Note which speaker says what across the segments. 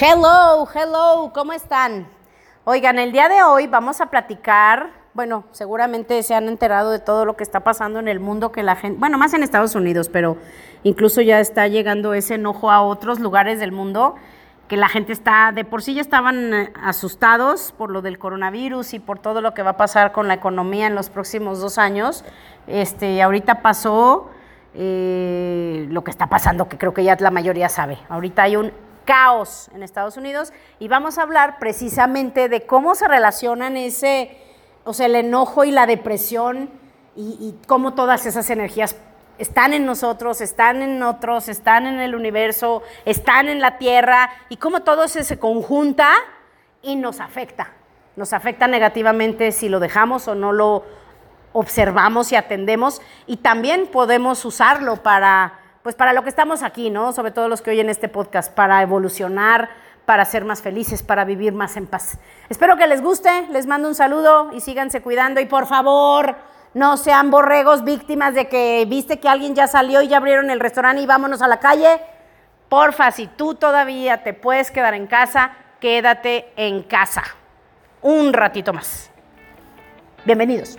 Speaker 1: Hello, hello, ¿cómo están? Oigan, el día de hoy vamos a platicar, bueno, seguramente se han enterado de todo lo que está pasando en el mundo, que la gente, bueno, más en Estados Unidos, pero incluso ya está llegando ese enojo a otros lugares del mundo, que la gente está, de por sí ya estaban eh, asustados por lo del coronavirus y por todo lo que va a pasar con la economía en los próximos dos años. Este, ahorita pasó eh, lo que está pasando, que creo que ya la mayoría sabe. Ahorita hay un caos en Estados Unidos y vamos a hablar precisamente de cómo se relacionan ese, o sea, el enojo y la depresión y, cómo todas esas energías están en nosotros, están en otros, están en el universo, están en la tierra y cómo todo eso se conjunta y nos afecta. Nos afecta negativamente si lo dejamos o no lo observamos y atendemos y también podemos usarlo para pues para lo que estamos aquí, ¿no? Sobre todo los que oyen este podcast, para evolucionar, para ser más felices, para vivir más en paz. Espero que les guste, les mando un saludo y síganse cuidando y por favor, no sean borregos víctimas de que viste que alguien ya salió y ya abrieron el restaurante y vámonos a la calle. Porfa, si tú todavía te puedes quedar en casa, quédate en casa. Un ratito más. Bienvenidos.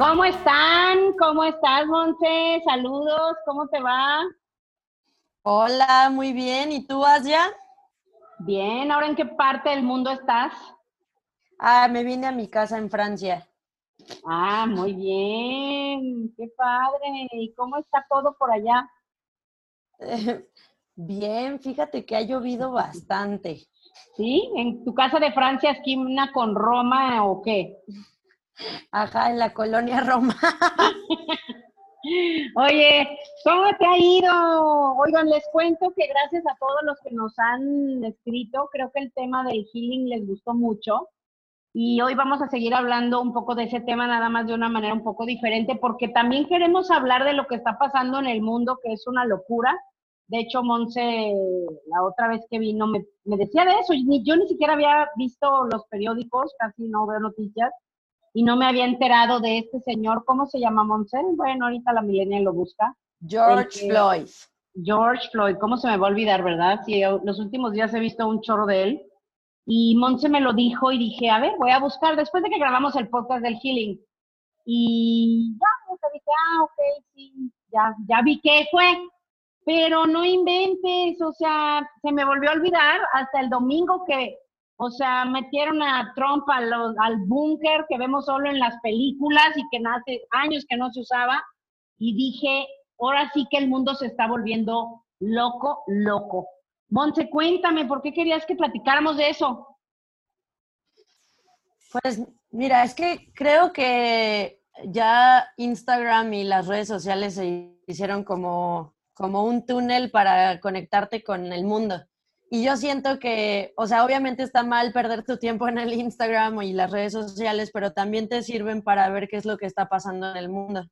Speaker 2: ¿Cómo están? ¿Cómo estás, Monte? Saludos, ¿cómo te va?
Speaker 3: Hola, muy bien. ¿Y tú, Asia?
Speaker 2: Bien, ¿ahora en qué parte del mundo estás?
Speaker 3: Ah, me vine a mi casa en Francia.
Speaker 2: Ah, muy bien, qué padre. ¿Y cómo está todo por allá?
Speaker 3: bien, fíjate que ha llovido bastante.
Speaker 2: ¿Sí? ¿En tu casa de Francia esquina con Roma o qué?
Speaker 3: Ajá, en la colonia Roma.
Speaker 2: Oye, ¿cómo te ha ido? Oigan, les cuento que gracias a todos los que nos han escrito, creo que el tema del healing les gustó mucho. Y hoy vamos a seguir hablando un poco de ese tema, nada más de una manera un poco diferente, porque también queremos hablar de lo que está pasando en el mundo, que es una locura. De hecho, Monse, la otra vez que vino, me, me decía de eso. Yo ni siquiera había visto los periódicos, casi no veo noticias y no me había enterado de este señor, ¿cómo se llama Monsen? Bueno, ahorita la milenia lo busca.
Speaker 3: George Floyd.
Speaker 2: George Floyd, ¿cómo se me va a olvidar, verdad? Sí, los últimos días he visto un chorro de él. Y Monse me lo dijo y dije, a ver, voy a buscar, después de que grabamos el podcast del Healing. Y ya, me dije, ah, ok, sí, ya, ya vi qué fue. Pero no inventes, o sea, se me volvió a olvidar hasta el domingo que o sea, metieron a Trump al, al búnker que vemos solo en las películas y que hace años que no se usaba. Y dije, ahora sí que el mundo se está volviendo loco, loco. Monse, cuéntame, ¿por qué querías que platicáramos de eso?
Speaker 3: Pues mira, es que creo que ya Instagram y las redes sociales se hicieron como, como un túnel para conectarte con el mundo. Y yo siento que, o sea, obviamente está mal perder tu tiempo en el Instagram y las redes sociales, pero también te sirven para ver qué es lo que está pasando en el mundo.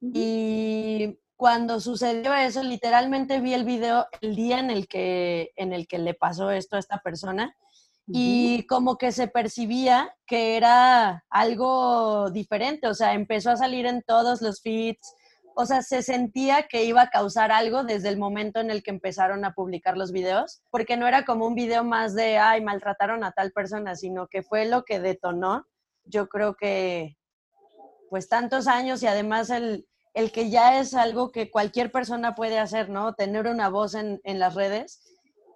Speaker 3: Y cuando sucedió eso, literalmente vi el video el día en el que, en el que le pasó esto a esta persona y como que se percibía que era algo diferente, o sea, empezó a salir en todos los feeds, o sea, se sentía que iba a causar algo desde el momento en el que empezaron a publicar los videos, porque no era como un video más de, ay, maltrataron a tal persona, sino que fue lo que detonó, yo creo que, pues tantos años y además el, el que ya es algo que cualquier persona puede hacer, ¿no? Tener una voz en, en las redes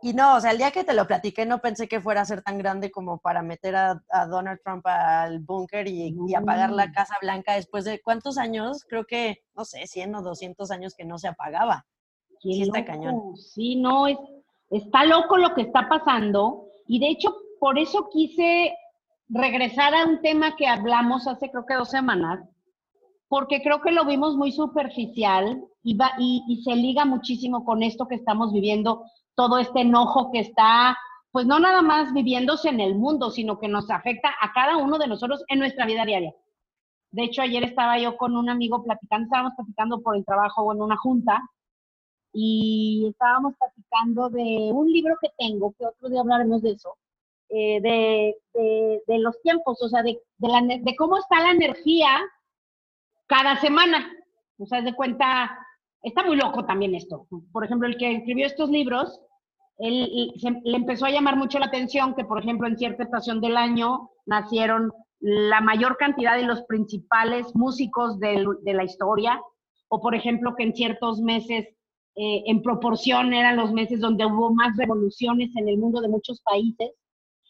Speaker 3: y no, o sea, el día que te lo platiqué no pensé que fuera a ser tan grande como para meter a, Donald Trump al búnker y, apagar la Casa Blanca después de cuántos años, creo que, no sé, 100 o 200 años que no se apagaba.
Speaker 2: Sí, está cañón. Sí, no, es, está loco lo que está pasando y de hecho por eso quise regresar a un tema que hablamos hace creo que dos semanas, porque creo que lo vimos muy superficial y, va, y, y se liga muchísimo con esto que estamos viviendo todo este enojo que está pues no nada más viviéndose en el mundo, sino que nos afecta a cada uno de nosotros en nuestra vida diaria. De hecho, ayer estaba yo con un amigo platicando, estábamos platicando por el trabajo en una junta, y estábamos platicando de un libro que tengo, que otro día hablaremos de eso, eh, de, de, los tiempos, o sea, de, de cómo está la energía cada semana. O sea, de cuenta, está muy loco también esto. Por ejemplo, el que escribió estos libros, él, le empezó a llamar mucho la atención que, por ejemplo, en cierta estación del año nacieron la mayor cantidad de los principales músicos de, la historia, o por ejemplo, que en ciertos meses, eh, en proporción, eran los meses donde hubo más revoluciones en el mundo de muchos países.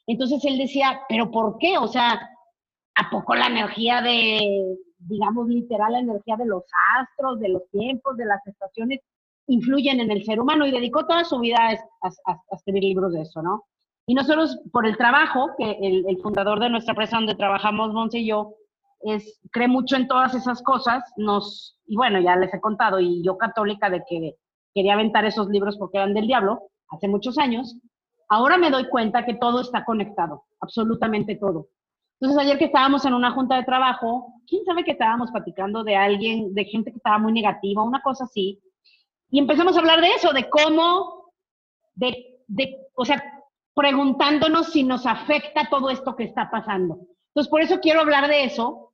Speaker 2: Entonces él decía, pero ¿por qué? O sea, ¿a poco la energía de, digamos, literal, la energía de los astros, de los tiempos, de las estaciones, influyen en el ser humano y dedicó toda su vida a, escribir libros de eso, ¿no? Y nosotros, por el trabajo, que el, fundador de nuestra empresa donde trabajamos, Monse y yo, es, cree mucho en todas esas cosas, nos, y bueno, ya les he contado, y yo católica de que quería aventar esos libros porque eran del diablo, hace muchos años, ahora me doy cuenta que todo está conectado, absolutamente todo. Entonces, ayer que estábamos en una junta de trabajo, quién sabe que estábamos platicando de alguien, de gente que estaba muy negativa, una cosa así, y empezamos a hablar de eso, de cómo, de, de, o sea, preguntándonos si nos afecta todo esto que está pasando. Entonces, por eso quiero hablar de eso,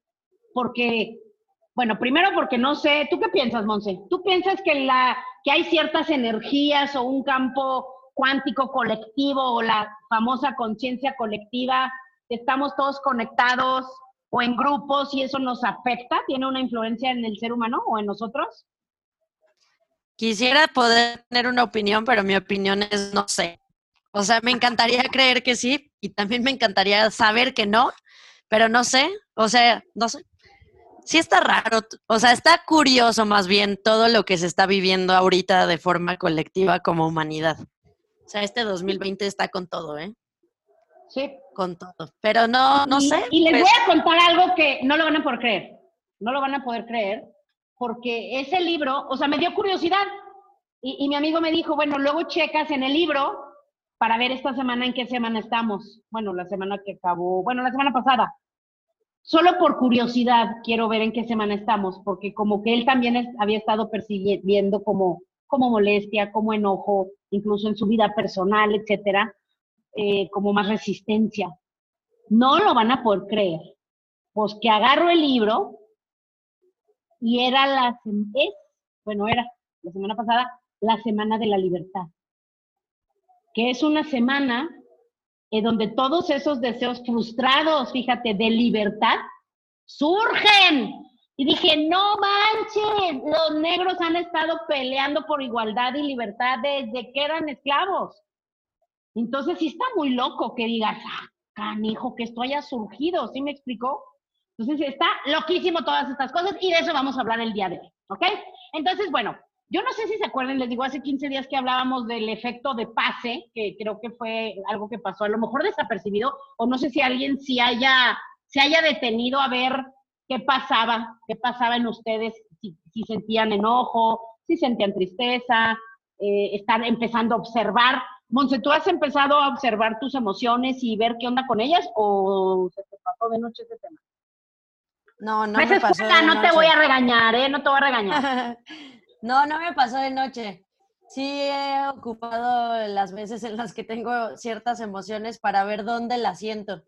Speaker 2: porque, bueno, primero porque no sé, ¿tú qué piensas, Monse? ¿Tú piensas que, la, que hay ciertas energías o un campo cuántico colectivo o la famosa conciencia colectiva, estamos todos conectados o en grupos y eso nos afecta? ¿Tiene una influencia en el ser humano o en nosotros?
Speaker 3: Quisiera poder tener una opinión, pero mi opinión es no sé. O sea, me encantaría creer que sí y también me encantaría saber que no, pero no sé. O sea, no sé. Sí está raro, o sea, está curioso más bien todo lo que se está viviendo ahorita de forma colectiva como humanidad. O sea, este 2020 está con todo, ¿eh?
Speaker 2: Sí.
Speaker 3: Con todo. Pero no, no sé.
Speaker 2: Y les voy a contar algo que no lo van a poder creer. No lo van a poder creer porque ese libro, o sea, me dio curiosidad. Y, mi amigo me dijo, bueno, luego checas en el libro para ver esta semana en qué semana estamos. Bueno, la semana que acabó, bueno, la semana pasada. Solo por curiosidad quiero ver en qué semana estamos, porque como que él también había estado percibiendo como, como molestia, como enojo, incluso en su vida personal, etcétera, eh, como más resistencia. No lo van a poder creer. Pues que agarro el libro y era la, es, bueno, era la semana pasada, la Semana de la Libertad, que es una semana en donde todos esos deseos frustrados, fíjate, de libertad, surgen. Y dije, no manches, los negros han estado peleando por igualdad y libertad desde que eran esclavos. Entonces sí está muy loco que digas, ah, canijo, que esto haya surgido, ¿sí me explicó? Entonces está loquísimo todas estas cosas y de eso vamos a hablar el día de hoy, ¿ok? Entonces, bueno, yo no sé si se acuerdan, les digo, hace 15 días que hablábamos del efecto de pase, que creo que fue algo que pasó a lo mejor desapercibido, o no sé si alguien si haya, se haya detenido a ver qué pasaba, qué pasaba en ustedes, si, sentían enojo, si sentían tristeza, eh, están empezando a observar. Monse, ¿tú has empezado a observar tus emociones y ver qué onda con ellas o se te pasó de noche ese tema?
Speaker 3: No, no me pasó de
Speaker 2: no te voy a regañar, ¿eh? No te voy a regañar.
Speaker 3: no, no me pasó de noche. Sí he ocupado las veces en las que tengo ciertas emociones para ver dónde las siento.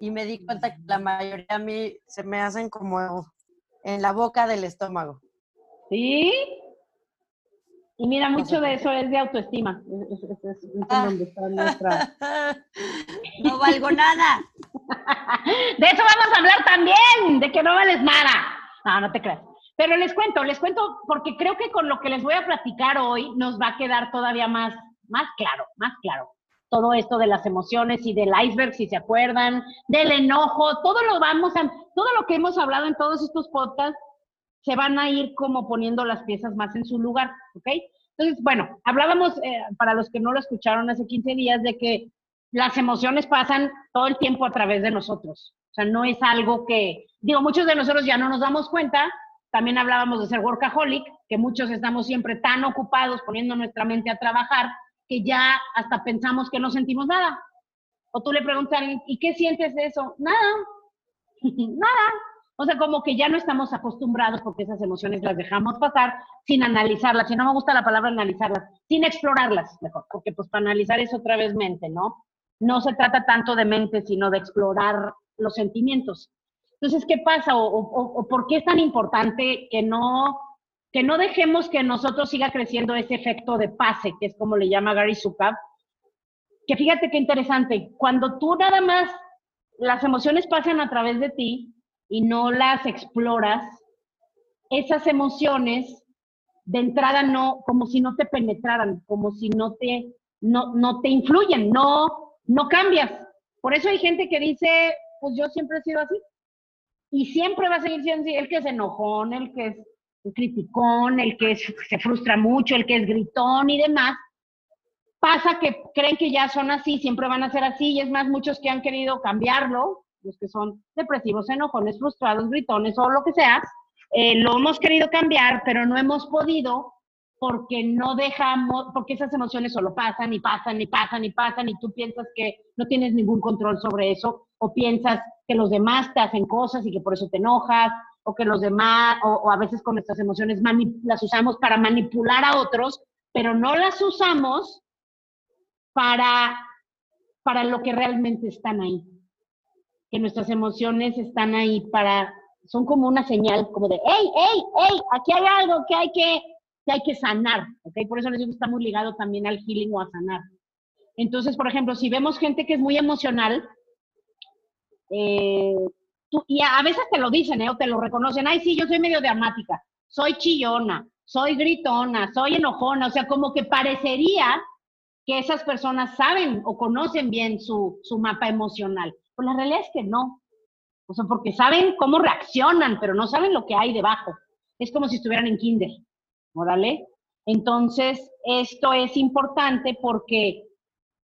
Speaker 3: Y me di cuenta que la mayoría a mí se me hacen como en la boca del estómago.
Speaker 2: ¿Sí? Y mira, mucho de eso es de autoestima.
Speaker 3: Ah. no valgo nada.
Speaker 2: De eso vamos a hablar también, de que no vales nada. No, no te creas. Pero les cuento, les cuento, porque creo que con lo que les voy a platicar hoy nos va a quedar todavía más, más claro, más claro. Todo esto de las emociones y del iceberg, si se acuerdan, del enojo, todo lo vamos a, todo lo que hemos hablado en todos estos podcasts, se van a ir como poniendo las piezas más en su lugar, ¿ok? Entonces, bueno, hablábamos, eh, para los que no lo escucharon hace 15 días, de que las emociones pasan todo el tiempo a través de nosotros. O sea, no es algo que, digo, muchos de nosotros ya no nos damos cuenta. También hablábamos de ser workaholic, que muchos estamos siempre tan ocupados poniendo nuestra mente a trabajar que ya hasta pensamos que no sentimos nada. O tú le preguntas a alguien, ¿y qué sientes de eso? Nada, nada. O sea, como que ya no estamos acostumbrados porque esas emociones las dejamos pasar sin analizarlas. Si no me gusta la palabra analizarlas, sin explorarlas, mejor, porque pues para analizar es otra vez mente, ¿no? No se trata tanto de mente, sino de explorar los sentimientos. Entonces, ¿qué pasa? O, por qué es tan importante que no, que no dejemos que nosotros siga creciendo ese efecto de pase, que es como le llama Gary Zukav? Que fíjate qué interesante, cuando tú nada más las emociones pasan a través de ti y no las exploras, esas emociones de entrada no, como si no te penetraran, como si no te, no, no te influyen, no, no cambias. Por eso hay gente que dice, pues yo siempre he sido así. Y siempre va a seguir siendo así, el que es enojón, el que es criticón, el que se frustra mucho, el que es gritón y demás. Pasa que creen que ya son así, siempre van a ser así, y es más, muchos que han querido cambiarlo, que son depresivos, enojones, frustrados, gritones o lo que sea, eh, lo hemos querido cambiar, pero no hemos podido porque no dejamos, porque esas emociones solo pasan y pasan y pasan y pasan y tú piensas que no tienes ningún control sobre eso o piensas que los demás te hacen cosas y que por eso te enojas o que los demás, o, a veces con nuestras emociones las usamos para manipular a otros, pero no las usamos para, para lo que realmente están ahí. Que nuestras emociones están ahí para, son como una señal, como de, hey, hey, hey, aquí hay algo que hay que hay que sanar, ¿ok? Por eso les digo que está muy ligado también al healing o a sanar. Entonces, por ejemplo, si vemos gente que es muy emocional, eh, y a, veces te lo dicen, ¿eh? O te lo reconocen, ay, sí, yo soy medio dramática, soy chillona, soy gritona, soy enojona, o sea, como que parecería que esas personas saben o conocen bien su, su mapa emocional. Pues la realidad es que no. O sea, porque saben cómo reaccionan, pero no saben lo que hay debajo. Es como si estuvieran en kinder. ¿órale? Entonces, esto es importante porque,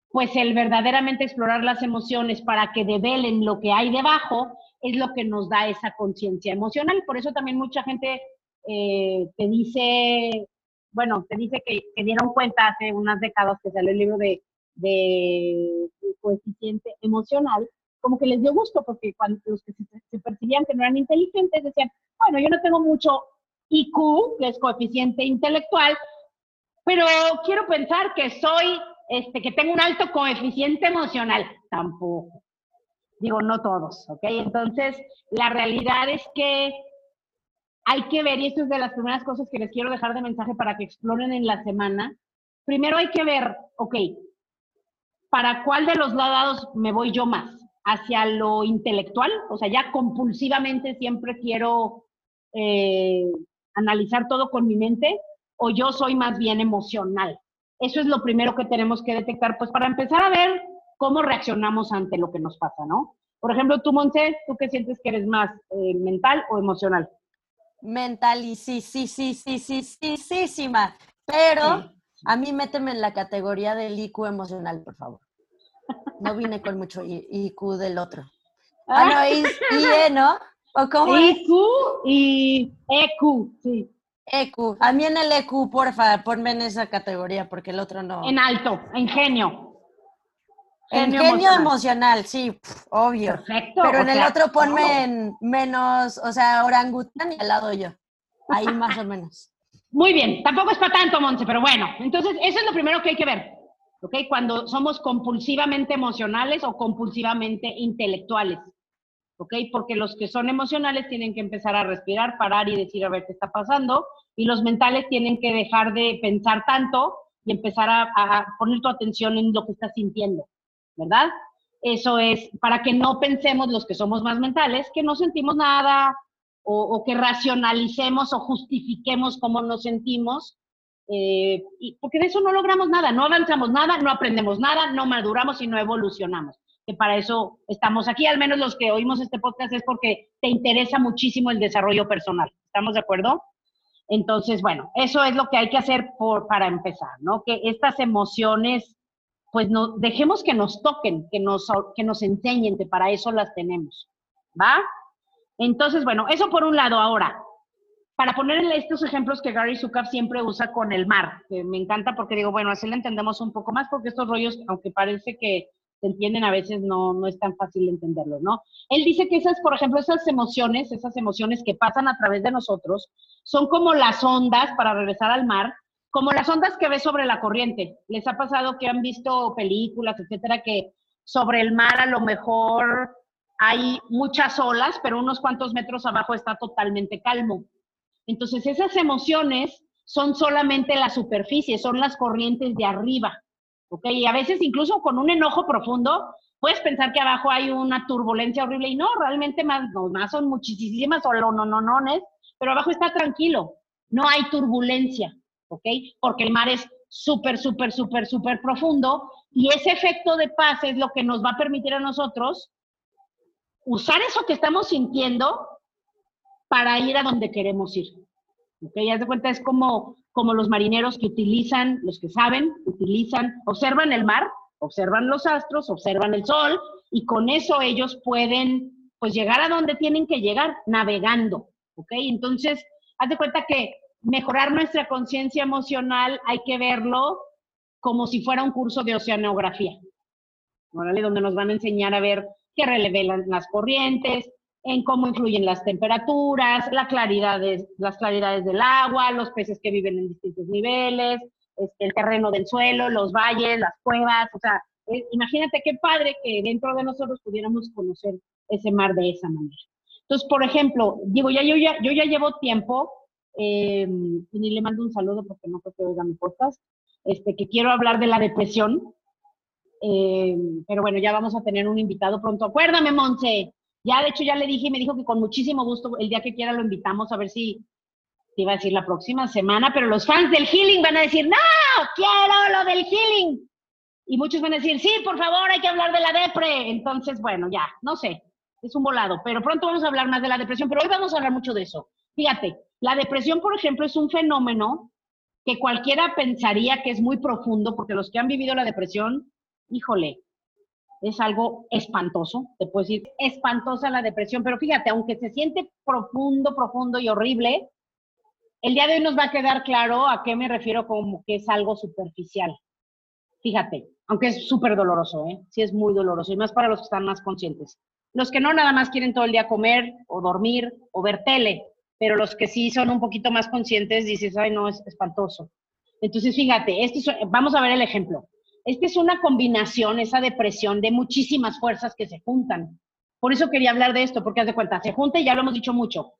Speaker 2: pues, el verdaderamente explorar las emociones para que develen lo que hay debajo es lo que nos da esa conciencia emocional. Por eso también mucha gente eh, te dice, bueno, te dice que dieron cuenta hace unas décadas que salió el libro de, de, coeficiente emocional, como que les dio gusto, porque cuando los que se, percibían que no eran inteligentes decían, bueno, yo no tengo mucho IQ, que es coeficiente intelectual, pero quiero pensar que soy, este, que tengo un alto coeficiente emocional. Tampoco. Digo, no todos, ¿ok? Entonces, la realidad es que hay que ver, y esto es de las primeras cosas que les quiero dejar de mensaje para que exploren en la semana. Primero hay que ver, ok, ¿para cuál de los lados me voy yo más? ¿Hacia lo intelectual? O sea, ya compulsivamente siempre quiero eh, analizar todo con mi mente o yo soy más bien emocional. Eso es lo primero que tenemos que detectar, pues para empezar a ver cómo reaccionamos ante lo que nos pasa, ¿no? Por ejemplo, tú, Monse, ¿tú qué sientes que eres más eh, mental o emocional?
Speaker 3: Mental y sí, sí, sí, sí, sí, sí, sí, sí, más. Pero a mí méteme en la categoría del IQ emocional, por favor. No vine con mucho IQ del otro. Ah, no, y, y ¿no? ¿O cómo
Speaker 2: IQ y EQ, sí.
Speaker 3: EQ. A mí en el EQ, porfa, ponme en esa categoría porque el otro no.
Speaker 2: En alto, en genio.
Speaker 3: En genio emocional, sí, obvio. Perfecto. Pero en el otro ponme en menos, o sea, orangután y al lado yo. Ahí más o menos.
Speaker 2: Muy bien, tampoco es para tanto, Monse, pero bueno, entonces eso es lo primero que hay que ver, ¿ok? Cuando somos compulsivamente emocionales o compulsivamente intelectuales. ¿ok? Porque los que son emocionales tienen que empezar a respirar, parar y decir a ver qué está pasando, y los mentales tienen que dejar de pensar tanto y empezar a, poner tu atención en lo que estás sintiendo, ¿verdad? Eso es para que no pensemos los que somos más mentales, que no sentimos nada o, que racionalicemos o justifiquemos cómo nos sentimos, eh, y, porque de eso no logramos nada, no avanzamos nada, no aprendemos nada, no maduramos y no evolucionamos que para eso estamos aquí, al menos los que oímos este podcast es porque te interesa muchísimo el desarrollo personal. ¿Estamos de acuerdo? Entonces, bueno, eso es lo que hay que hacer por, para empezar, ¿no? Que estas emociones, pues no, dejemos que nos toquen, que nos, que nos enseñen, que para eso las tenemos, ¿va? Entonces, bueno, eso por un lado. Ahora, para poner en estos ejemplos que Gary Zukav siempre usa con el mar, que me encanta porque digo, bueno, así lo entendemos un poco más, porque estos rollos, aunque parece que se entienden, a veces no, no es tan fácil entenderlos, ¿no? Él dice que esas, por ejemplo, esas emociones, esas emociones que pasan a través de nosotros, son como las ondas, para regresar al mar, como las ondas que ves sobre la corriente. Les ha pasado que han visto películas, etcétera, que sobre el mar a lo mejor hay muchas olas, pero unos cuantos metros abajo está totalmente calmo. Entonces, esas emociones son solamente la superficie, son las corrientes de arriba. ¿Ok? Y a veces incluso con un enojo profundo, puedes pensar que abajo hay una turbulencia horrible y no, realmente más, no, más son muchísimas olononones, pero abajo está tranquilo, no hay turbulencia, ¿ok? Porque el mar es súper, súper, súper, súper profundo y ese efecto de paz es lo que nos va a permitir a nosotros usar eso que estamos sintiendo para ir a donde queremos ir. ¿Ok? Ya de cuenta, es como, como los marineros que utilizan, los que saben, utilizan, observan el mar, observan los astros, observan el sol, y con eso ellos pueden, pues, llegar a donde tienen que llegar, navegando. ¿Ok? Entonces, haz de cuenta que mejorar nuestra conciencia emocional hay que verlo como si fuera un curso de oceanografía, ¿vale? donde nos van a enseñar a ver qué relevan las corrientes, en cómo influyen las temperaturas, la claridad las claridades del agua, los peces que viven en distintos niveles, este, el terreno del suelo, los valles, las cuevas, o sea, eh, imagínate qué padre que dentro de nosotros pudiéramos conocer ese mar de esa manera. Entonces, por ejemplo, digo, ya yo ya, yo ya llevo tiempo, eh, y le mando un saludo porque no creo que oiga mi podcast, este, que quiero hablar de la depresión, eh, pero bueno, ya vamos a tener un invitado pronto. Acuérdame, Monse, ya, de hecho, ya le dije y me dijo que con muchísimo gusto, el día que quiera lo invitamos a ver si te iba a decir la próxima semana, pero los fans del healing van a decir, no, quiero lo del healing. Y muchos van a decir, sí, por favor, hay que hablar de la depre. Entonces, bueno, ya, no sé, es un volado, pero pronto vamos a hablar más de la depresión, pero hoy vamos a hablar mucho de eso. Fíjate, la depresión, por ejemplo, es un fenómeno que cualquiera pensaría que es muy profundo, porque los que han vivido la depresión, híjole, es algo espantoso, te puedo decir, espantosa la depresión, pero fíjate, aunque se siente profundo, profundo y horrible, el día de hoy nos va a quedar claro a qué me refiero como que es algo superficial. Fíjate, aunque es súper doloroso, ¿eh? Sí es muy doloroso, y más para los que están más conscientes. Los que no nada más quieren todo el día comer o dormir o ver tele, pero los que sí son un poquito más conscientes dices, ay, no, es espantoso. Entonces, fíjate, esto vamos a ver el ejemplo. Esta es una combinación, esa depresión de muchísimas fuerzas que se juntan. Por eso quería hablar de esto, porque haz de cuenta, se junta y ya lo hemos dicho mucho.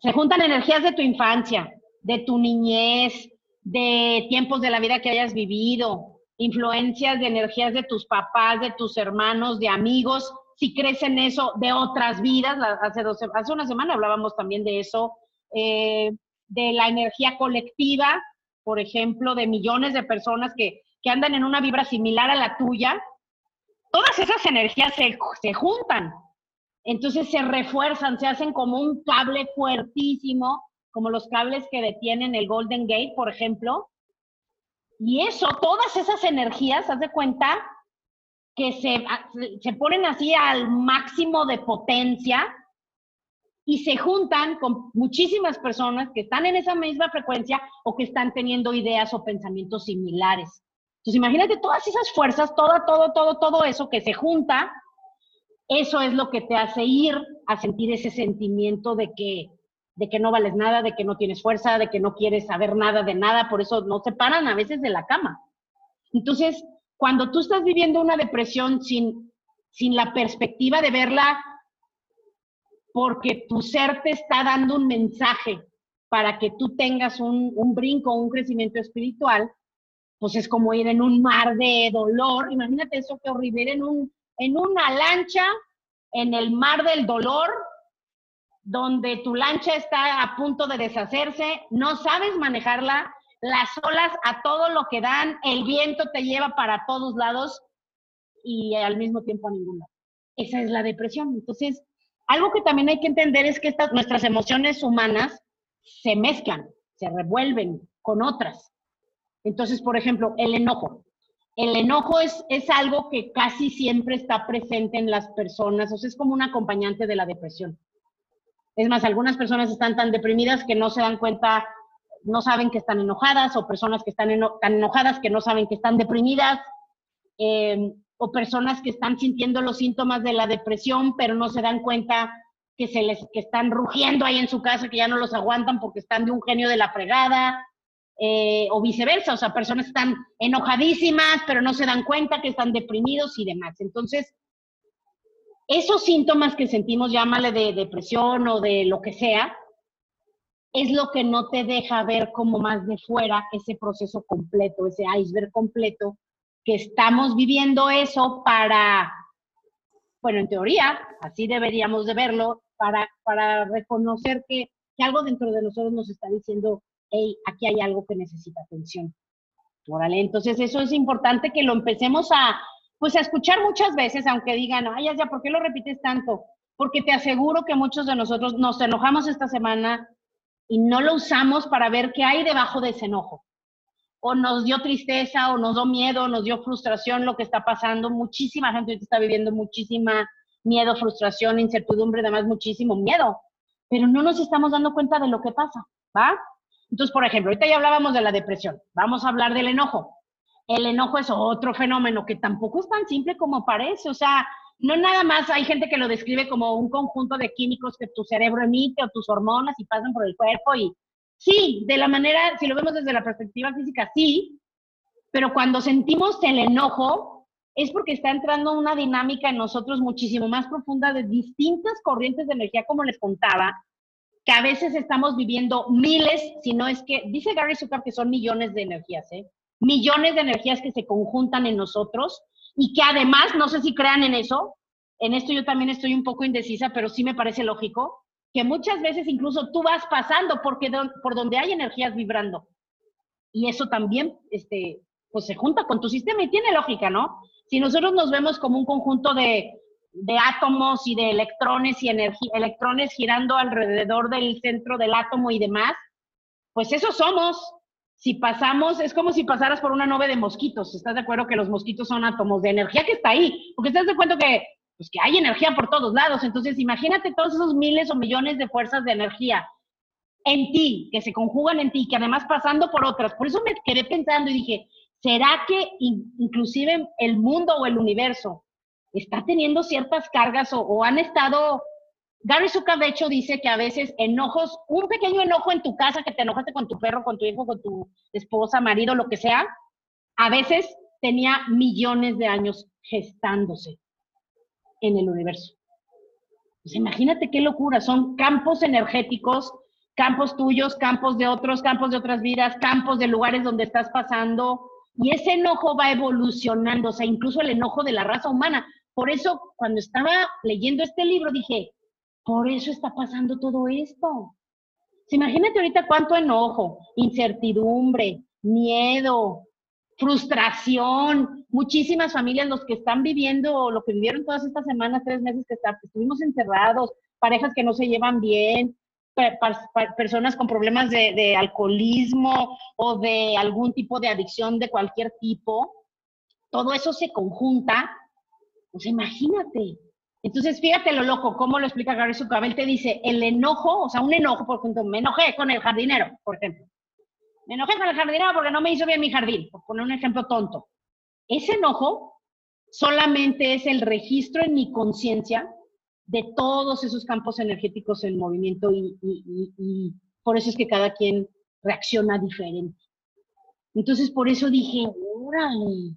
Speaker 2: Se juntan energías de tu infancia, de tu niñez, de tiempos de la vida que hayas vivido, influencias de energías de tus papás, de tus hermanos, de amigos, si crees en eso, de otras vidas. Hace, hace una semana hablábamos también de eso, eh, de la energía colectiva, por ejemplo, de millones de personas que que andan en una vibra similar a la tuya, todas esas energías se, se juntan. Entonces se refuerzan, se hacen como un cable fuertísimo, como los cables que detienen el Golden Gate, por ejemplo. Y eso, todas esas energías, haz de cuenta que se, se ponen así al máximo de potencia y se juntan con muchísimas personas que están en esa misma frecuencia o que están teniendo ideas o pensamientos similares. Entonces, imagínate todas esas fuerzas, todo, todo, todo, todo eso que se junta, eso es lo que te hace ir a sentir ese sentimiento de que, de que no vales nada, de que no tienes fuerza, de que no quieres saber nada de nada, por eso no se paran a veces de la cama. Entonces, cuando tú estás viviendo una depresión sin, sin la perspectiva de verla porque tu ser te está dando un mensaje para que tú tengas un, un brinco, un crecimiento espiritual, pues es como ir en un mar de dolor. Imagínate eso que horrible, en, un, en una lancha en el mar del dolor, donde tu lancha está a punto de deshacerse, no sabes manejarla, las olas a todo lo que dan, el viento te lleva para todos lados y al mismo tiempo a ningún lado. Esa es la depresión. Entonces, algo que también hay que entender es que estas, nuestras emociones humanas se mezclan, se revuelven con otras. Entonces, por ejemplo, el enojo. El enojo es, es algo que casi siempre está presente en las personas, o sea, es como un acompañante de la depresión. Es más, algunas personas están tan deprimidas que no se dan cuenta, no saben que están enojadas, o personas que están tan enojadas que no saben que están deprimidas, em, o personas que están sintiendo los síntomas de la depresión, pero no se dan cuenta que se les que están rugiendo ahí en su casa, que ya no los aguantan porque están de un genio de la fregada, eh, o viceversa, o sea, personas están enojadísimas, pero no se dan cuenta que están deprimidos y demás. Entonces, esos síntomas que sentimos, llámale de depresión o de lo que sea, es lo que no te deja ver como más de fuera ese proceso completo, ese iceberg completo, que estamos viviendo eso para, bueno, en teoría, así deberíamos de verlo, para, para reconocer que, que algo dentro de nosotros nos está diciendo, hey, aquí hay algo que necesita atención. Órale, entonces eso es importante que lo empecemos a, pues a escuchar muchas veces, aunque digan, ay, ya, ¿por qué lo repites tanto? Porque te aseguro que muchos de nosotros nos enojamos esta semana y no lo usamos para ver qué hay debajo de ese enojo. O nos dio tristeza, o nos dio miedo, nos dio frustración lo que está pasando. Muchísima gente está viviendo muchísima miedo, frustración, incertidumbre, además muchísimo miedo. Pero no nos estamos dando cuenta de lo que pasa, ¿va? Entonces, por ejemplo, ahorita ya hablábamos de la depresión. Vamos a hablar del enojo el enojo es otro fenómeno que tampoco es tan simple como parece. O sea, no nada más hay gente que lo describe como un conjunto de químicos que tu cerebro emite o tus hormonas y pasan por el cuerpo y sí, de la manera, si lo vemos desde la perspectiva física, sí, pero cuando sentimos el enojo es porque está entrando una dinámica en nosotros muchísimo más profunda de distintas corrientes de energía, como les contaba, que a veces estamos viviendo miles, si no es que, dice Gary Zucker que son millones de energías, ¿eh? millones de energías que se conjuntan en nosotros y que además, no sé si crean en eso, en esto yo también estoy un poco indecisa, pero sí me parece lógico, que muchas veces incluso tú vas pasando porque por donde hay energías vibrando. Y eso también, este, pues se junta con tu sistema y tiene lógica, ¿no? Si nosotros nos vemos como un conjunto de, de átomos y de electrones y electrones girando alrededor del centro del átomo y demás, pues eso somos si pasamos, es como si pasaras por una nube de mosquitos. ¿Estás de acuerdo que los mosquitos son átomos de energía que está ahí? Porque estás de cuenta que, pues, que hay energía por todos lados. Entonces, imagínate todos esos miles o millones de fuerzas de energía en ti, que se conjugan en ti, que además pasando por otras. Por eso me quedé pensando y dije, ¿será que inclusive el mundo o el universo está teniendo ciertas cargas o han estado Gary hecho, dice que a veces enojos, un pequeño enojo en tu casa, que te enojaste con tu perro, con tu hijo, con tu esposa, marido, lo que sea, a veces tenía millones de años gestándose en el universo. Pues imagínate qué locura, son campos energéticos, campos tuyos, campos de otros, campos de otras vidas, campos de lugares donde estás pasando, y ese enojo va evolucionando, o sea, incluso el enojo de la raza humana. Por eso, cuando estaba leyendo este libro, dije, por eso está pasando todo esto. Imagínate ahorita cuánto enojo, incertidumbre, miedo, frustración, muchísimas familias, los que están viviendo, lo que vivieron todas estas semanas, tres meses que estuvimos encerrados, parejas que no se llevan bien, personas con problemas de, de, alcoholismo o de algún tipo de adicción de cualquier tipo, todo eso se conjunta. Pues imagínate, entonces, fíjate lo loco, cómo lo explica Gary Zuckerberg. Él te dice, el enojo, o sea, un enojo, por ejemplo, me enojé con el jardinero, por ejemplo. Me enojé con el jardinero porque no me hizo bien mi jardín, por poner un ejemplo tonto. Ese enojo solamente es el registro en mi conciencia de todos esos campos energéticos en movimiento y, y, por eso es que cada quien reacciona diferente. Entonces, por eso dije, órale,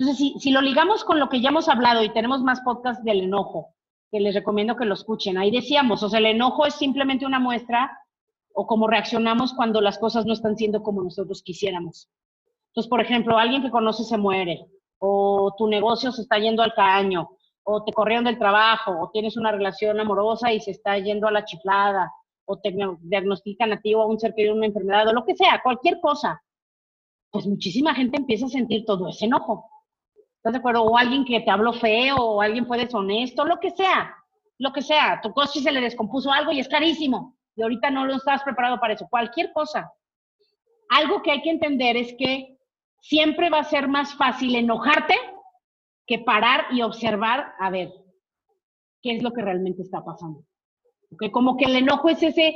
Speaker 2: entonces, si, lo ligamos con lo que ya hemos hablado y tenemos más podcasts del enojo, que les recomiendo que lo escuchen, ahí decíamos, o sea, el enojo es simplemente una muestra o cómo reaccionamos cuando las cosas no están siendo como nosotros quisiéramos. Entonces, por ejemplo, alguien que conoce se muere, o tu negocio se está yendo al caño, o te corrieron del trabajo, o tienes una relación amorosa y se está yendo a la chiflada, o te diagnostican a ti o a un ser querido una enfermedad, o lo que sea, cualquier cosa, pues muchísima gente empieza a sentir todo ese enojo. ¿Estás de acuerdo? O alguien que te habló feo, o alguien fue deshonesto, lo que sea, lo que sea. Tu coche se le descompuso algo y es carísimo. Y ahorita no lo estás preparado para eso. Cualquier cosa. Algo que hay que entender es que siempre va a ser más fácil enojarte que parar y observar, a ver, qué es lo que realmente está pasando. ¿ok? Como que el enojo es ese,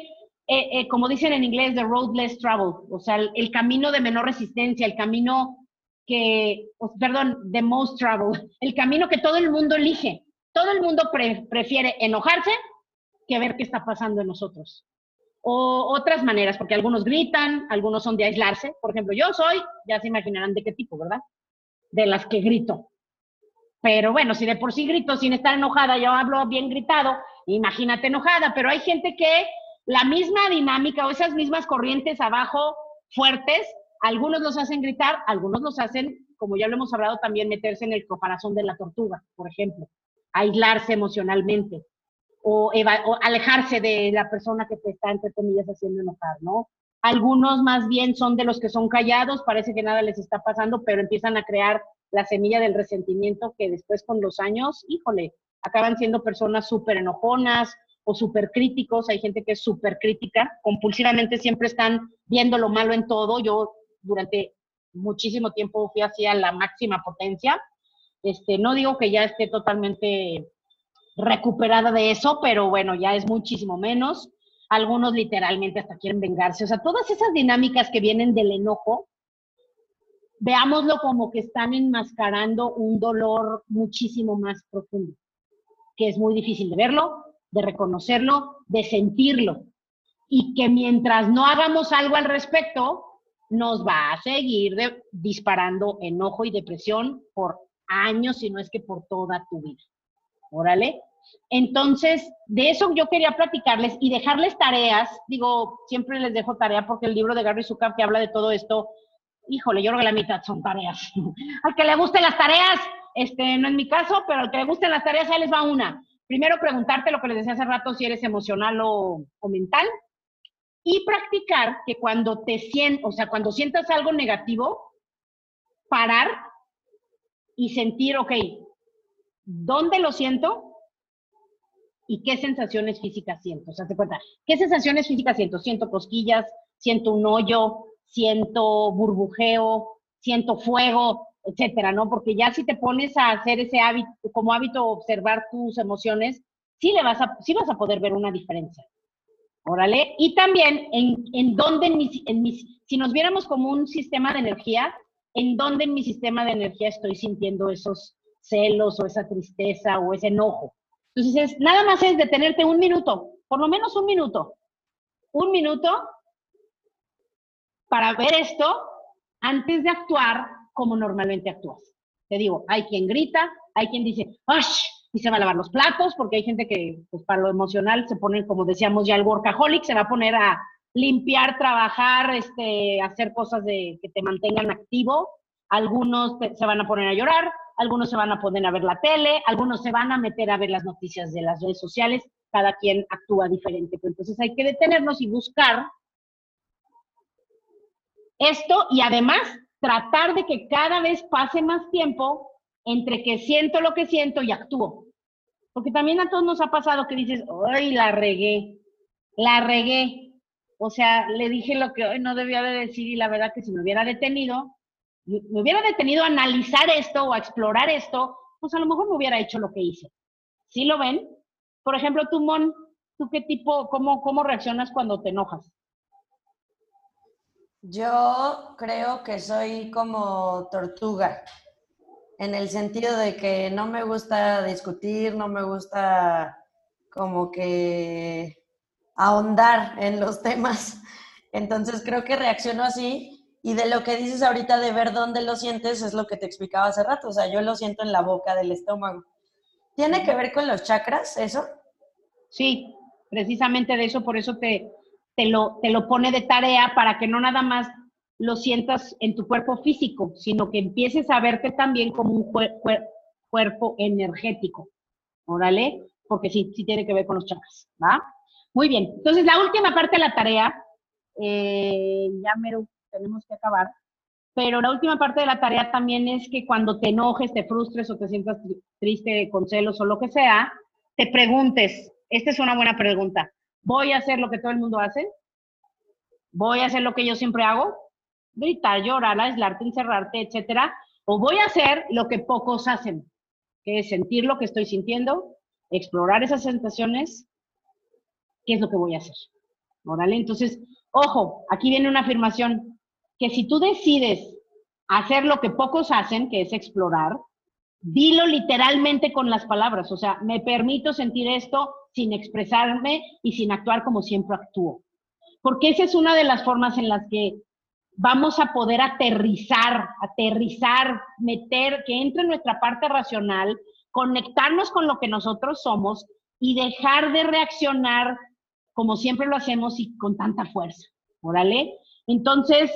Speaker 2: eh, eh, como dicen en inglés, the road less travel, o sea, el camino de menor resistencia, el camino que, perdón, the most travel, el camino que todo el mundo elige. Todo el mundo prefiere enojarse que ver qué está pasando en nosotros. O otras maneras, porque algunos gritan, algunos son de aislarse. Por ejemplo, yo soy, ya se imaginarán de qué tipo, ¿verdad? De las que grito. Pero bueno, si de por sí grito sin estar enojada, yo hablo bien gritado, imagínate enojada, pero hay gente que la misma dinámica o esas mismas corrientes abajo fuertes algunos los hacen gritar, algunos los hacen, como ya lo hemos hablado, también meterse en el corazón de la tortuga, por ejemplo, aislarse emocionalmente o, alejarse de la persona que te está, entre comillas, haciendo enojar, ¿no? Algunos más bien son de los que son callados, parece que nada les está pasando, pero empiezan a crear la semilla del resentimiento que después con los años, híjole, acaban siendo personas súper enojonas o súper críticos. Hay gente que es súper crítica, compulsivamente siempre están viendo lo malo en todo. Yo durante muchísimo tiempo fui hacia la máxima potencia. Este, no digo que ya esté totalmente recuperada de eso, pero bueno, ya es muchísimo menos. Algunos literalmente hasta quieren vengarse. O sea, todas esas dinámicas que vienen del enojo, veámoslo como que están enmascarando un dolor muchísimo más profundo, que es muy difícil de verlo, de reconocerlo, de sentirlo. Y que mientras no hagamos algo al respecto, nos va a seguir disparando enojo y depresión por años, si no es que por toda tu vida. Órale. Entonces, de eso yo quería platicarles y dejarles tareas. Digo, siempre les dejo tarea porque el libro de Gary Zukav que habla de todo esto, híjole, yo creo que la mitad son tareas. al que le gusten las tareas, este, no es mi caso, pero al que le gusten las tareas, ahí les va una. Primero, preguntarte lo que les decía hace rato, si eres emocional o, o mental y practicar que cuando te sientas, o sea, cuando sientas algo negativo, parar y sentir, ok, ¿dónde lo siento? ¿Y qué sensaciones físicas siento? O sea, te cuenta, ¿qué sensaciones físicas siento? Siento cosquillas, siento un hoyo, siento burbujeo, siento fuego, etcétera, ¿no? Porque ya si te pones a hacer ese hábito, como hábito observar tus emociones, sí, le vas a, sí vas a poder ver una diferencia. Órale. Y también en, en dónde en mi, en si nos viéramos como un sistema de energía, en dónde en mi sistema de energía estoy sintiendo esos celos o esa tristeza o ese enojo. Entonces, es, nada más es detenerte un minuto, por lo menos un minuto, un minuto para ver esto antes de actuar como normalmente actúas. Te digo, hay quien grita, hay quien dice, ¡Ash! Y se va a lavar los platos, porque hay gente que, pues para lo emocional, se pone, como decíamos ya, el workaholic, se va a poner a limpiar, trabajar, este, hacer cosas de, que te mantengan activo. Algunos se van a poner a llorar, algunos se van a poner a ver la tele, algunos se van a meter a ver las noticias de las redes sociales, cada quien actúa diferente. Entonces hay que detenernos y buscar esto y además tratar de que cada vez pase más tiempo entre que siento lo que siento y actúo. Porque también a todos nos ha pasado que dices, ¡ay, la regué! La regué. O sea, le dije lo que hoy no debía de decir y la verdad que si me hubiera detenido, me hubiera detenido a analizar esto o a explorar esto, pues a lo mejor me hubiera hecho lo que hice. ¿Sí lo ven? Por ejemplo, tú, Mon, ¿tú qué tipo, cómo, cómo reaccionas cuando te enojas?
Speaker 3: Yo creo que soy como tortuga en el sentido de que no me gusta discutir, no me gusta como que ahondar en los temas. Entonces creo que reacciono así y de lo que dices ahorita de ver dónde lo sientes es lo que te explicaba hace rato, o sea, yo lo siento en la boca del estómago. ¿Tiene que ver con los chakras eso?
Speaker 2: Sí, precisamente de eso, por eso te, te, lo, te lo pone de tarea para que no nada más lo sientas en tu cuerpo físico, sino que empieces a verte también como un cuerpo energético. Órale, porque sí, sí tiene que ver con los chakras, ¿va? Muy bien, entonces la última parte de la tarea, eh, ya mero, tenemos que acabar, pero la última parte de la tarea también es que cuando te enojes, te frustres o te sientas triste con celos o lo que sea, te preguntes, esta es una buena pregunta, ¿voy a hacer lo que todo el mundo hace? ¿Voy a hacer lo que yo siempre hago? Gritar, llorar, aislarte, encerrarte, etcétera, o voy a hacer lo que pocos hacen, que es sentir lo que estoy sintiendo, explorar esas sensaciones ¿qué es lo que voy a hacer? Órale, entonces, ojo, aquí viene una afirmación, que si tú decides hacer lo que pocos hacen, que es explorar, dilo literalmente con las palabras, o sea, me permito sentir esto sin expresarme y sin actuar como siempre actúo. Porque esa es una de las formas en las que vamos a poder aterrizar, aterrizar, meter, que entre nuestra parte racional, conectarnos con lo que nosotros somos y dejar de reaccionar como siempre lo hacemos y con tanta fuerza. Órale. Entonces,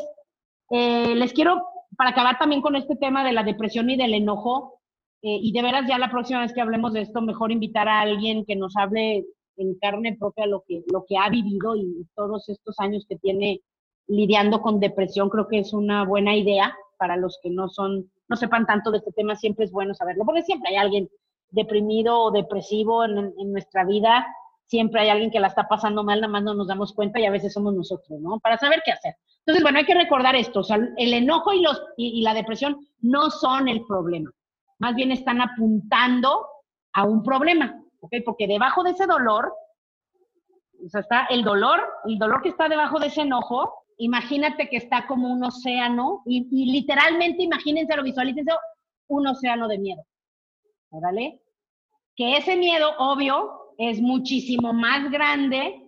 Speaker 2: eh, les quiero, para acabar también con este tema de la depresión y del enojo, eh, y de veras ya la próxima vez que hablemos de esto, mejor invitar a alguien que nos hable en carne propia lo que, lo que ha vivido y todos estos años que tiene lidiando con depresión, creo que es una buena idea para los que no son, no sepan tanto de este tema, siempre es bueno saberlo, porque siempre hay alguien deprimido o depresivo en, nuestra vida, siempre hay alguien que la está pasando mal, nada más no nos damos cuenta y a veces somos nosotros, ¿no? Para saber qué hacer. Entonces, bueno, hay que recordar esto, el enojo y, y, la depresión no son el problema, más bien están apuntando a un problema, ¿ok? Porque debajo de ese dolor, o sea, está el dolor, el dolor que está debajo de ese enojo, imagínate que está como un océano, y, y literalmente imagínense, lo visualícense, un océano de miedo, ¿vale? Que ese miedo, obvio, es muchísimo más grande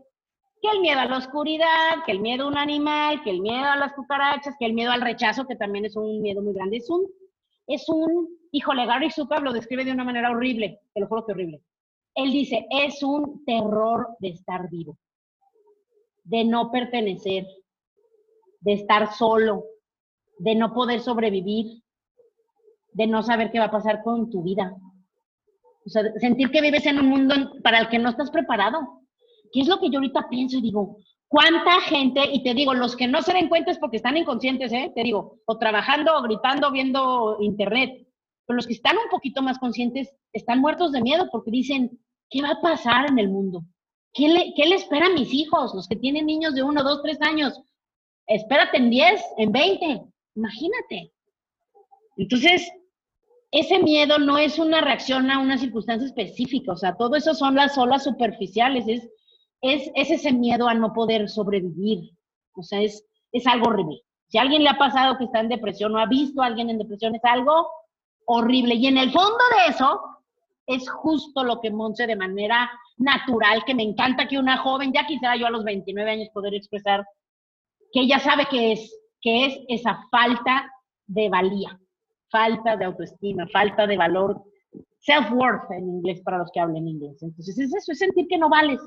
Speaker 2: que el miedo a la oscuridad, que el miedo a un animal, que el miedo a las cucarachas, que el miedo al rechazo, que también es un miedo muy grande. Es un, es un, híjole, Gary Zukav lo describe de una manera horrible, te lo juro que horrible. Él dice, es un terror de estar vivo, de no pertenecer, de estar solo, de no poder sobrevivir, de no saber qué va a pasar con tu vida. O sea, sentir que vives en un mundo para el que no estás preparado. ¿Qué es lo que yo ahorita pienso y digo? ¿Cuánta gente, y te digo, los que no se den cuenta es porque están inconscientes, ¿eh? Te digo, o trabajando, o gritando, viendo internet, pero los que están un poquito más conscientes están muertos de miedo porque dicen, ¿qué va a pasar en el mundo? ¿Qué le, qué le espera a mis hijos, los que tienen niños de uno, dos, tres años? Espérate en 10, en 20, imagínate. Entonces, ese miedo no es una reacción a una circunstancia específica, o sea, todo eso son las olas superficiales, es, es, ese miedo a no poder sobrevivir, o sea, es, es algo horrible. Si a alguien le ha pasado que está en depresión o ha visto a alguien en depresión, es algo horrible. Y en el fondo de eso es justo lo que Monse de manera natural, que me encanta que una joven, ya quisiera yo a los 29 años poder expresar, que ella sabe que es, que es esa falta de valía falta de autoestima, falta de valor, self-worth en inglés para los que hablen inglés. Entonces es eso, es sentir que no vales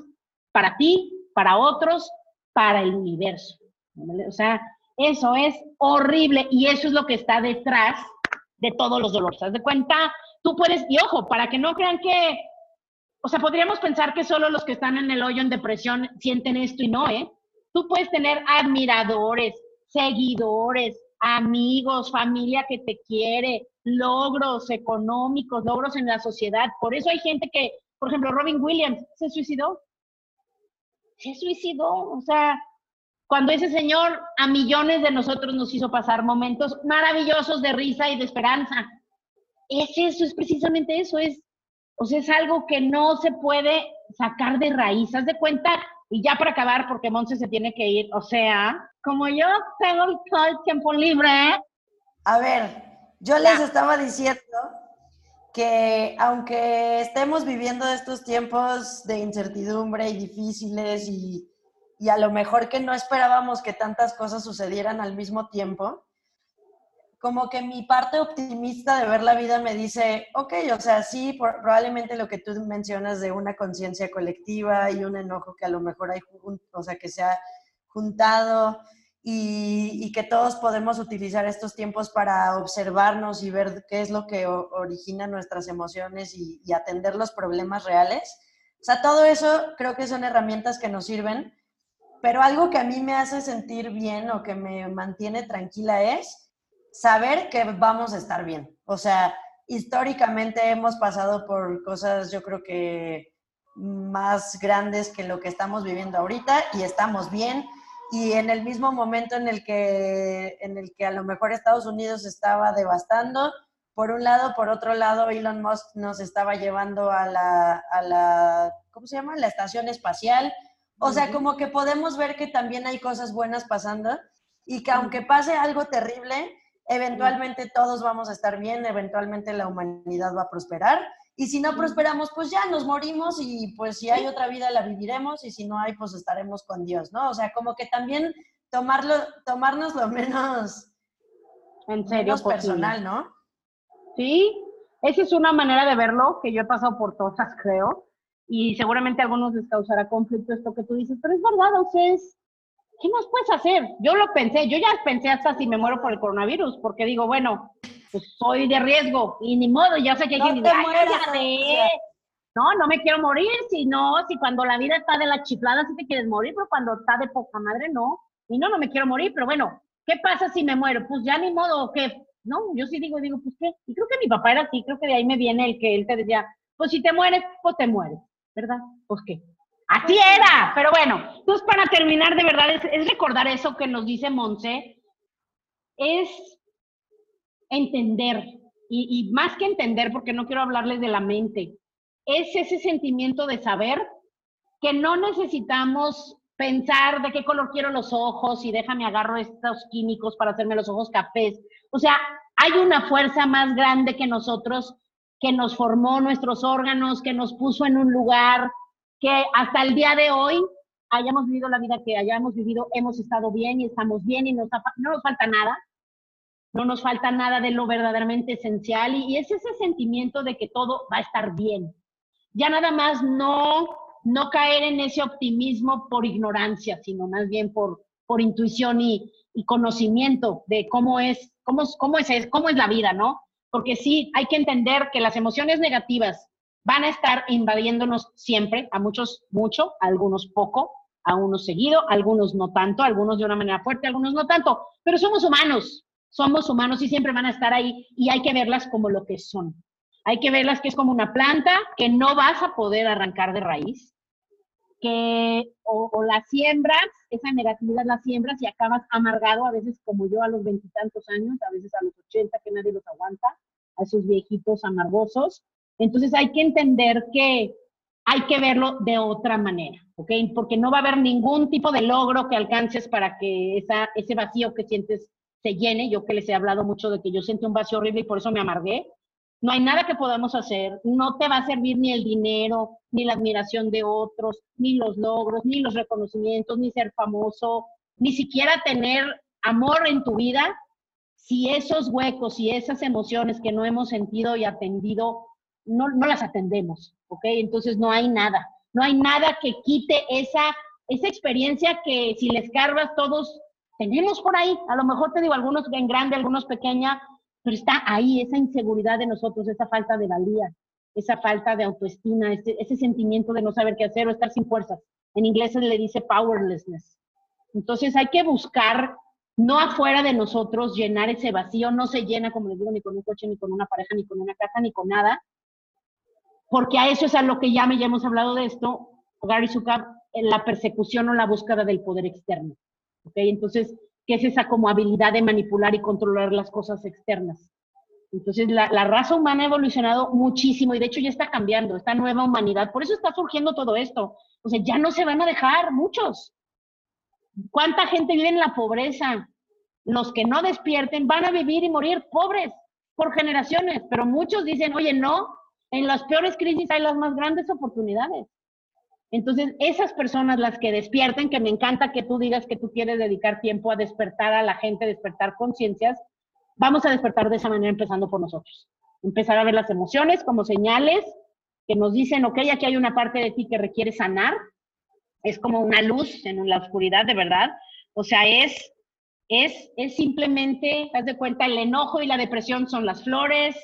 Speaker 2: para ti, para otros, para el universo. O sea, eso es horrible y eso es lo que está detrás de todos los dolores. ¿Te das cuenta? Tú puedes, y ojo, para que no crean que, o sea, podríamos pensar que solo los que están en el hoyo en depresión sienten esto y no, ¿eh? Tú puedes tener admiradores, seguidores, amigos, familia que te quiere, logros económicos, logros en la sociedad. Por eso hay gente que, por ejemplo, Robin Williams se suicidó. Se suicidó. O sea, cuando ese señor a millones de nosotros nos hizo pasar momentos maravillosos de risa y de esperanza. Es eso, es precisamente eso, es, o sea, es algo que no se puede sacar de raíz. Haz de cuenta, y ya para acabar, porque Monse se tiene que ir, o sea, como yo tengo todo el tiempo libre.
Speaker 3: A ver, yo les estaba diciendo que aunque estemos viviendo estos tiempos de incertidumbre y difíciles y, y a lo mejor que no esperábamos que tantas cosas sucedieran al mismo tiempo, como que mi parte optimista de ver la vida me dice, ok, o sea, sí, probablemente lo que tú mencionas de una conciencia colectiva y un enojo que a lo mejor hay, o sea, que se ha juntado y, que todos podemos utilizar estos tiempos para observarnos y ver qué es lo que origina nuestras emociones y, y atender los problemas reales. O sea, todo eso creo que son herramientas que nos sirven, pero algo que a mí me hace sentir bien o que me mantiene tranquila es saber que vamos a estar bien. O sea, históricamente hemos pasado por cosas, yo creo que más grandes que lo que estamos viviendo ahorita y estamos bien y en el mismo momento en el que, en el que a lo mejor Estados Unidos estaba devastando, por un lado, por otro lado, Elon Musk nos estaba llevando a la, a la ¿cómo se llama? La estación espacial. O sea, como que podemos ver que también hay cosas buenas pasando y que aunque pase algo terrible, eventualmente todos vamos a estar bien, eventualmente la humanidad va a prosperar. Y si no prosperamos, pues ya nos morimos y pues si hay otra vida la viviremos y si no hay, pues estaremos con Dios, ¿no? O sea, como que también tomarlo, tomarnos lo menos,
Speaker 2: en serio,
Speaker 3: personal, ¿no?
Speaker 2: Sí, esa es una manera de verlo que yo he pasado por todas, creo. Y seguramente a algunos les causará conflicto esto que tú dices, pero es verdad, o sea, es, ¿qué más puedes hacer? Yo lo pensé, yo ya pensé hasta si me muero por el coronavirus, porque digo, bueno, pues soy de riesgo y ni modo, ya sé que hay
Speaker 3: no
Speaker 2: dice, no, no me quiero morir, si no, si cuando la vida está de la chiflada sí te quieres morir, pero cuando está de poca madre no, y no, no me quiero morir, pero bueno, ¿qué pasa si me muero? Pues ya ni modo, ¿qué? No, yo sí digo, digo, pues qué, y creo que mi papá era así, creo que de ahí me viene el que él te decía, pues si te mueres, pues te mueres, ¿verdad? Pues qué. Así era, pero bueno, entonces para terminar, de verdad, es, recordar eso que nos dice Monse, es entender, y, más que entender, porque no quiero hablarles de la mente, es ese sentimiento de saber que no necesitamos pensar de qué color quiero los ojos y déjame agarro estos químicos para hacerme los ojos cafés. O sea, hay una fuerza más grande que nosotros que nos formó nuestros órganos, que nos puso en un lugar, que hasta el día de hoy hayamos vivido la vida que hayamos vivido, hemos estado bien y estamos bien y nos, no nos falta nada, no nos falta nada de lo verdaderamente esencial y, es ese sentimiento de que todo va a estar bien. Ya nada más no, no caer en ese optimismo por ignorancia, sino más bien por, por intuición y, y conocimiento de cómo es, cómo, cómo, es, cómo es la vida, ¿no? Porque sí, hay que entender que las emociones negativas van a estar invadiéndonos siempre, a muchos mucho, a algunos poco, a unos seguido, a algunos no tanto, a algunos de una manera fuerte, a algunos no tanto, pero somos humanos, somos humanos y siempre van a estar ahí y hay que verlas como lo que son. Hay que verlas que es como una planta que no vas a poder arrancar de raíz, que o, o la siembras, esa negatividad la siembras y acabas amargado, a veces como yo a los veintitantos años, a veces a los ochenta, que nadie los aguanta, a esos viejitos amargosos, entonces hay que entender que hay que verlo de otra manera, ¿ok? Porque no va a haber ningún tipo de logro que alcances para que esa, ese vacío que sientes se llene. Yo que les he hablado mucho de que yo sentí un vacío horrible y por eso me amargué. No hay nada que podamos hacer, no te va a servir ni el dinero, ni la admiración de otros, ni los logros, ni los reconocimientos, ni ser famoso, ni siquiera tener amor en tu vida, si esos huecos y esas emociones que no hemos sentido y atendido no, no las atendemos, ¿ok? Entonces no hay nada, no hay nada que quite esa, esa experiencia que si les cargas todos tenemos por ahí, a lo mejor te digo, algunos en grande, algunos pequeña, pero está ahí esa inseguridad de nosotros, esa falta de valía, esa falta de autoestima, ese, ese sentimiento de no saber qué hacer o estar sin fuerzas. En inglés se le dice powerlessness. Entonces hay que buscar, no afuera de nosotros, llenar ese vacío. No se llena, como les digo, ni con un coche, ni con una pareja, ni con una casa, ni con nada porque a eso es a lo que llame, ya hemos hablado de esto, Gary Zucker, la persecución o la búsqueda del poder externo. ¿ok? Entonces, ¿qué es esa como habilidad de manipular y controlar las cosas externas? Entonces, la, la, raza humana ha evolucionado muchísimo y de hecho ya está cambiando, esta nueva humanidad. Por eso está surgiendo todo esto. O sea, ya no se van a dejar muchos. ¿Cuánta gente vive en la pobreza? Los que no despierten van a vivir y morir pobres por generaciones, pero muchos dicen, oye, no, en las peores crisis hay las más grandes oportunidades. Entonces, esas personas, las que despierten, que me encanta que tú digas que tú quieres dedicar tiempo a despertar a la gente, despertar conciencias, vamos a despertar de esa manera empezando por nosotros. Empezar a ver las emociones como señales que nos dicen, ok, aquí hay una parte de ti que requiere sanar. Es como una luz en la oscuridad, de verdad. O sea, es, es, es simplemente, haz de cuenta, el enojo y la depresión son las flores,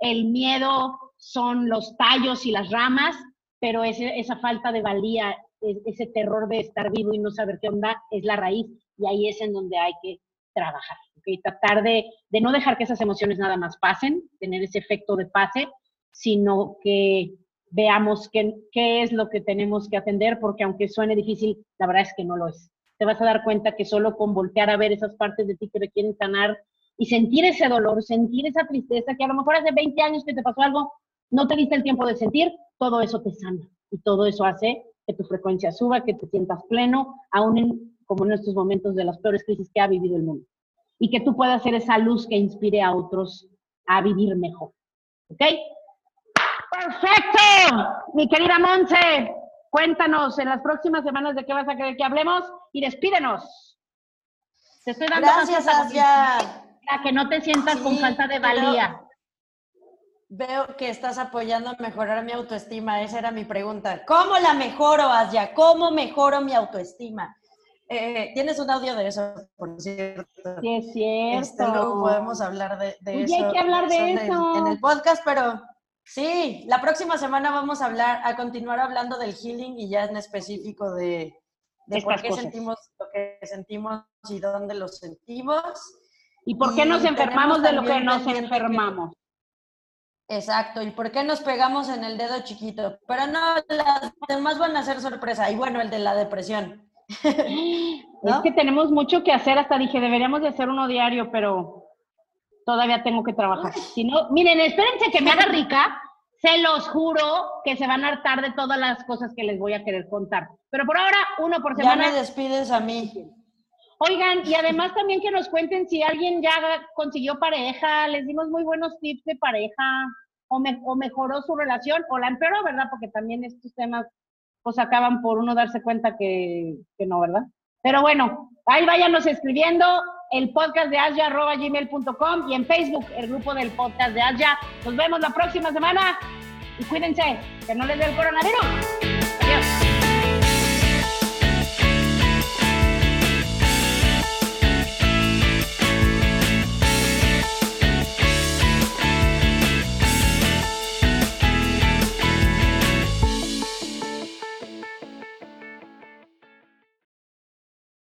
Speaker 2: el miedo son los tallos y las ramas, pero esa falta de valía, ese terror de estar vivo y no saber qué onda, es la raíz y ahí es en donde hay que trabajar. ¿okay? Tratar de, de no dejar que esas emociones nada más pasen, tener ese efecto de pase, sino que veamos qué, qué es lo que tenemos que atender, porque aunque suene difícil, la verdad es que no lo es. Te vas a dar cuenta que solo con voltear a ver esas partes de ti que requieren sanar y sentir ese dolor, sentir esa tristeza, que a lo mejor hace 20 años que te pasó algo, no te diste el tiempo de sentir, todo eso te sana y todo eso hace que tu frecuencia suba, que te sientas pleno, aún en, como en estos momentos de las peores crisis que ha vivido el mundo. Y que tú puedas ser esa luz que inspire a otros a vivir mejor. ¿Ok? Perfecto, mi querida Monse. Cuéntanos en las próximas semanas de qué vas a querer que hablemos y despídenos.
Speaker 3: Te estoy dando Gracias, Asia.
Speaker 2: Para que no te sientas con falta de valía.
Speaker 3: Veo que estás apoyando a mejorar mi autoestima. Esa era mi pregunta. ¿Cómo la mejoro, Asia? ¿Cómo mejoro mi autoestima? Eh, tienes un audio de eso, por cierto.
Speaker 2: Sí, es cierto.
Speaker 3: Este, luego podemos hablar de, eso.
Speaker 2: hay que hablar de eso.
Speaker 3: en el podcast, pero Sí, la próxima semana vamos a hablar, a continuar hablando del healing y ya en específico de, por qué sentimos lo que sentimos y dónde lo sentimos.
Speaker 2: Y por qué nos enfermamos de lo que nos enfermamos.
Speaker 3: Exacto, y por qué nos pegamos en el dedo chiquito. Pero no, las demás van a ser sorpresa. Y bueno, el de la depresión.
Speaker 2: Es que tenemos mucho que hacer, hasta dije, deberíamos de hacer uno diario, pero todavía tengo que trabajar. Si no, miren, espérense que me haga rica, se los juro que se van a hartar de todas las cosas que les voy a querer contar. Pero por ahora, uno por semana.
Speaker 3: Ya me despides a mí.
Speaker 2: Oigan, y además también que nos cuenten si alguien ya consiguió pareja, les dimos muy buenos tips de pareja, o, o mejoró su relación, o la empeoró, ¿verdad? Porque también estos temas pues acaban por uno darse cuenta que, no, ¿verdad? Pero bueno, ahí váyanos escribiendo el podcast de gmail.com y en Facebook el grupo del podcast de Asia. Nos vemos la próxima semana y cuídense, que no les dé el coronavirus.